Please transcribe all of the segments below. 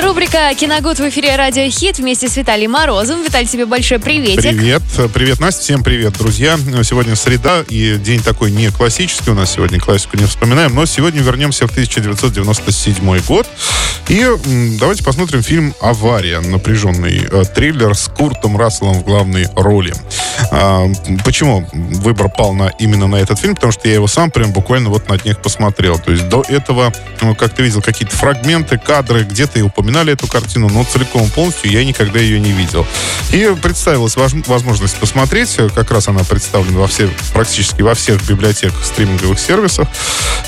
Рубрика «Киногуд» в эфире «Радио Хит» вместе с Виталием Морозом. Виталий, тебе большой приветик. Привет. Привет, Настя. Всем привет, друзья. Сегодня среда, и день такой не классический. У нас сегодня классику не вспоминаем, но сегодня вернемся в 1997 год. И давайте посмотрим фильм «Авария». Напряженный э, триллер с Куртом Расселом в главной роли. А, почему выбор пал на, именно на этот фильм? Потому что я его сам прям буквально вот на днях посмотрел. То есть до этого, ну, как ты видел, какие-то фрагменты, кадры, где-то и упоминали эту картину, но целиком полностью я никогда ее не видел. И представилась возможность посмотреть. Как раз она представлена во все, практически во всех библиотеках стриминговых сервисов.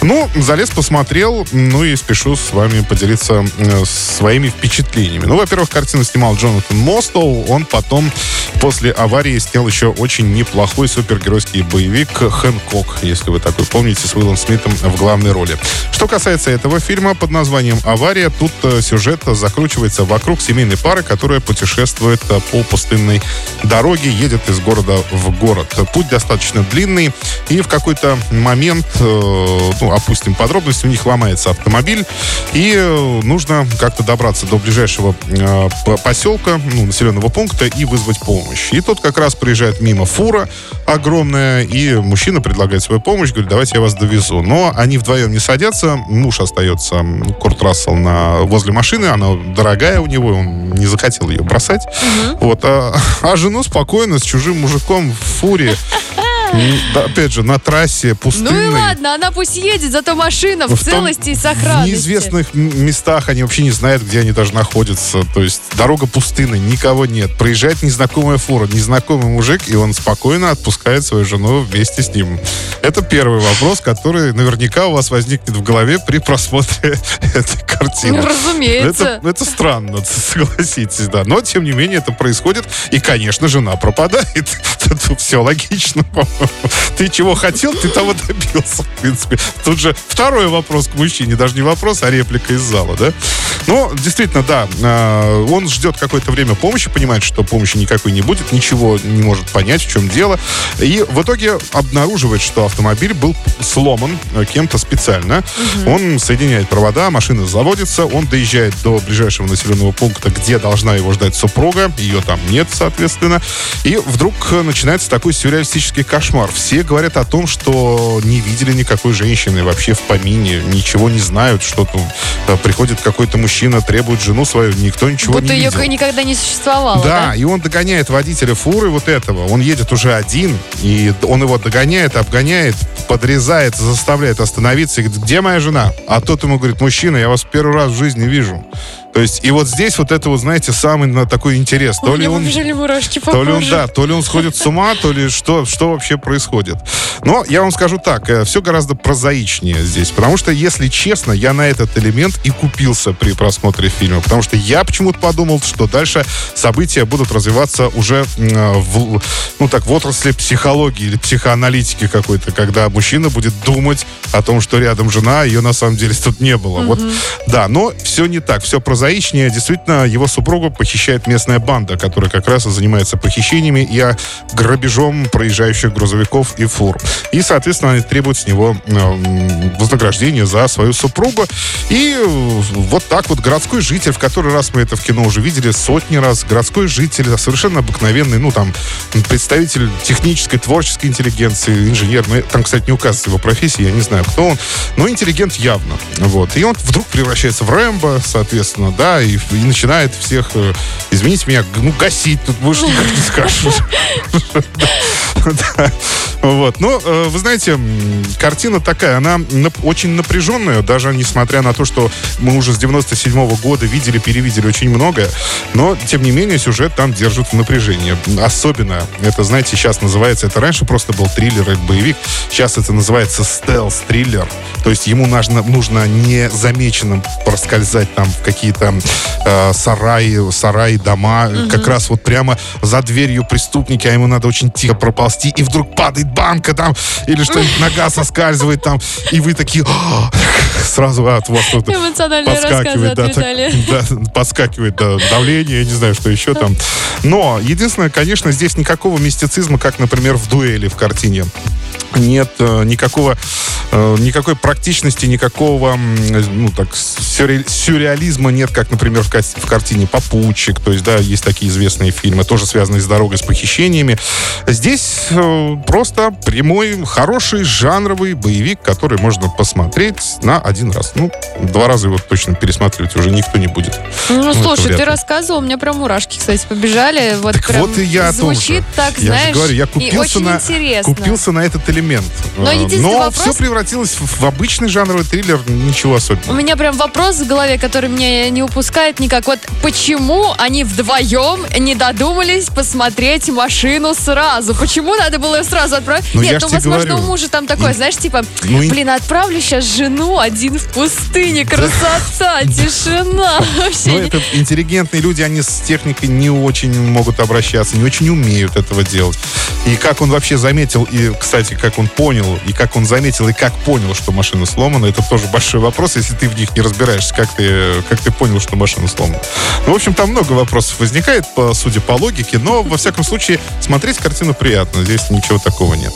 Ну, залез, посмотрел, ну и спешу с вами поделиться э, своими впечатлениями. Ну, во-первых, картину снимал Джонатан Мостоу. Он потом, после аварии, снял еще очень неплохой супергеройский боевик «Хэнкок», если вы такой помните, с Уиллом Смитом в главной роли. Что касается этого фильма под названием «Авария», тут э, сюжет закручивается вокруг семейной пары, которая путешествует э, по пустынной дороге, едет из города в город. Путь достаточно длинный, и в какой-то момент, э, ну, опустим подробности, у них ломается автомобиль, и э, нужно как-то добраться до ближайшего поселка, ну, населенного пункта и вызвать помощь. И тут как раз проезжает мимо фура огромная, и мужчина предлагает свою помощь, говорит, давайте я вас довезу. Но они вдвоем не садятся, муж остается, Курт Рассел, на, возле машины, она дорогая у него, он не захотел ее бросать. Вот, а, а жену спокойно с чужим мужиком в фуре, опять же, на трассе Ну пустынной. и ладно, она пусть едет, зато машина в, В том- целости и В сохранности. неизвестных м- местах они вообще не знают, где они даже находятся. То есть дорога пустынная, никого нет. Проезжает незнакомая фура, незнакомый мужик, и он спокойно отпускает свою жену вместе с ним. Это первый вопрос, который наверняка у вас возникнет в голове при просмотре этой картины. Ну, разумеется. Это, это странно, согласитесь, да. Но, тем не менее, это происходит. И, конечно, жена пропадает. Тут все логично, по-моему. Ты чего хотел, ты того добился, в принципе. Тут же второй вопрос к мужчине. Даже не вопрос, а реплика из зала, да? Ну, действительно, да. а, Он ждет какое-то время помощи, понимает, что помощи никакой не будет, ничего не может понять, в чем дело. И в итоге обнаруживает, что автомобиль был сломан кем-то специально. Он соединяет провода, машина заводится, он доезжает до ближайшего населенного пункта, где должна его ждать супруга. Ее там нет, соответственно. И вдруг начинается такой сюрреалистический кошмар. Все говорят о том, что не видели никакой женщины вообще в помине, ничего не знают, что там э, приходит какой-то мужчина, требует жену свою, никто ничего Будто не ее видел. никогда не существовало, Да, да? и он догоняет водителя фуры вот этого. Он едет уже один, и он его догоняет, обгоняет, подрезает, заставляет остановиться и говорит, где моя жена? А тот ему говорит, мужчина, я вас первый раз в жизни вижу. То есть, и вот здесь вот это вот, знаете, самый на такой интерес. У То ли он мурашки то ли он, да, то ли он сходит с ума, то ли что, что вообще происходит. Но я вам скажу так, все гораздо прозаичнее здесь, потому что, если честно, я на этот элемент и купился при просмотре фильма, потому что я почему-то подумал, что дальше события будут развиваться уже м, в, ну так, в отрасли психологии или психоаналитики какой-то, когда мужчина будет думать о том, что рядом жена, а ее на самом деле тут не было. Вот, да, но все не так, все прозаичнее. Действительно, его супругу похищает местная банда, которая как раз и занимается похищениями и а, грабежом проезжающих грузовиков и фур. И, соответственно, они требуют с него м, вознаграждения за свою супругу. И э, вот так вот городской житель, в который раз мы это в кино уже видели сотни раз, городской житель, совершенно обыкновенный, ну, там, представитель технической, творческой интеллигенции, инженер. Ну, Там, кстати, не указывается его профессия, я не знаю, кто он, но интеллигент явно. Вот. И он вдруг превращается в Рэмбо, соответственно, да, и, и начинает всех, э, извините меня, ну, гасить, тут больше никак не скажешь. Вот. Ну, э, вы знаете, картина такая, она очень напряженная, даже несмотря на то, что мы уже с 97 года видели, перевидели очень многое, но, тем не менее, сюжет там держит в напряжении. Особенно, это, знаете, сейчас называется, это раньше просто был триллер и боевик, сейчас это называется стелс-триллер, то есть ему нужно, нужно незамеченным проскользать там в какие-то э, сараи, сараи, дома, как раз вот прямо за дверью преступники, а ему надо очень тихо проползти, и вдруг падает банка там, или что-нибудь нога соскальзывает там, и вы такие «А!» сразу от вас тут подскакивает, да, так- да, подскакивает да, давление, я не знаю, что еще там. Но единственное, конечно, здесь никакого мистицизма, как, например, в дуэли в картине нет э, никакого э, никакой практичности, никакого ну, так, сюрреализма нет, как, например, в, в картине «Попутчик». То есть, да, есть такие известные фильмы, тоже связанные с дорогой, с похищениями. Здесь э, просто прямой, хороший, жанровый боевик, который можно посмотреть на один раз. Ну, два раза его точно пересматривать уже никто не будет. Ну, ну слушай, ты рассказывал, у меня прям мурашки, кстати, побежали. Вот так вот и я звучит так, я знаешь, говорю, я купился на, интересно. купился на этот элемент элемент. Но, э, Но вопрос... все превратилось в обычный жанровый триллер, ничего особенного. У меня прям вопрос в голове, который меня не упускает никак. Вот почему они вдвоем не додумались посмотреть машину сразу? Почему надо было ее сразу отправить? Ну, Нет, ну, возможно, говорю. у мужа там такое, и... знаешь, типа, ну, блин, отправлю сейчас жену один в пустыне, красота, тишина. Ну, это интеллигентные люди, они с техникой не очень могут обращаться, не очень умеют этого делать. И как он вообще заметил, и, кстати, как он понял, и как он заметил, и как понял, что машина сломана, это тоже большой вопрос, если ты в них не разбираешься, как ты, как ты понял, что машина сломана. Ну, в общем, там много вопросов возникает, по, судя по логике, но, во всяком случае, смотреть картину приятно, здесь ничего такого нет.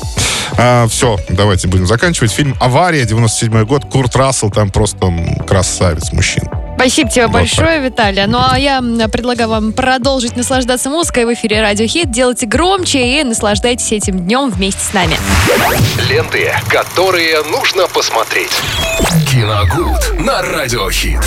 А, все, давайте будем заканчивать. Фильм «Авария», 97 год, Курт Рассел, там просто красавец мужчина. Спасибо тебе вот большое, так. Виталия. Ну а я предлагаю вам продолжить наслаждаться музыкой в эфире Радио Хит. Делайте громче и наслаждайтесь этим днем вместе с нами. Ленты, которые нужно посмотреть. Киногуд на Радио Хит.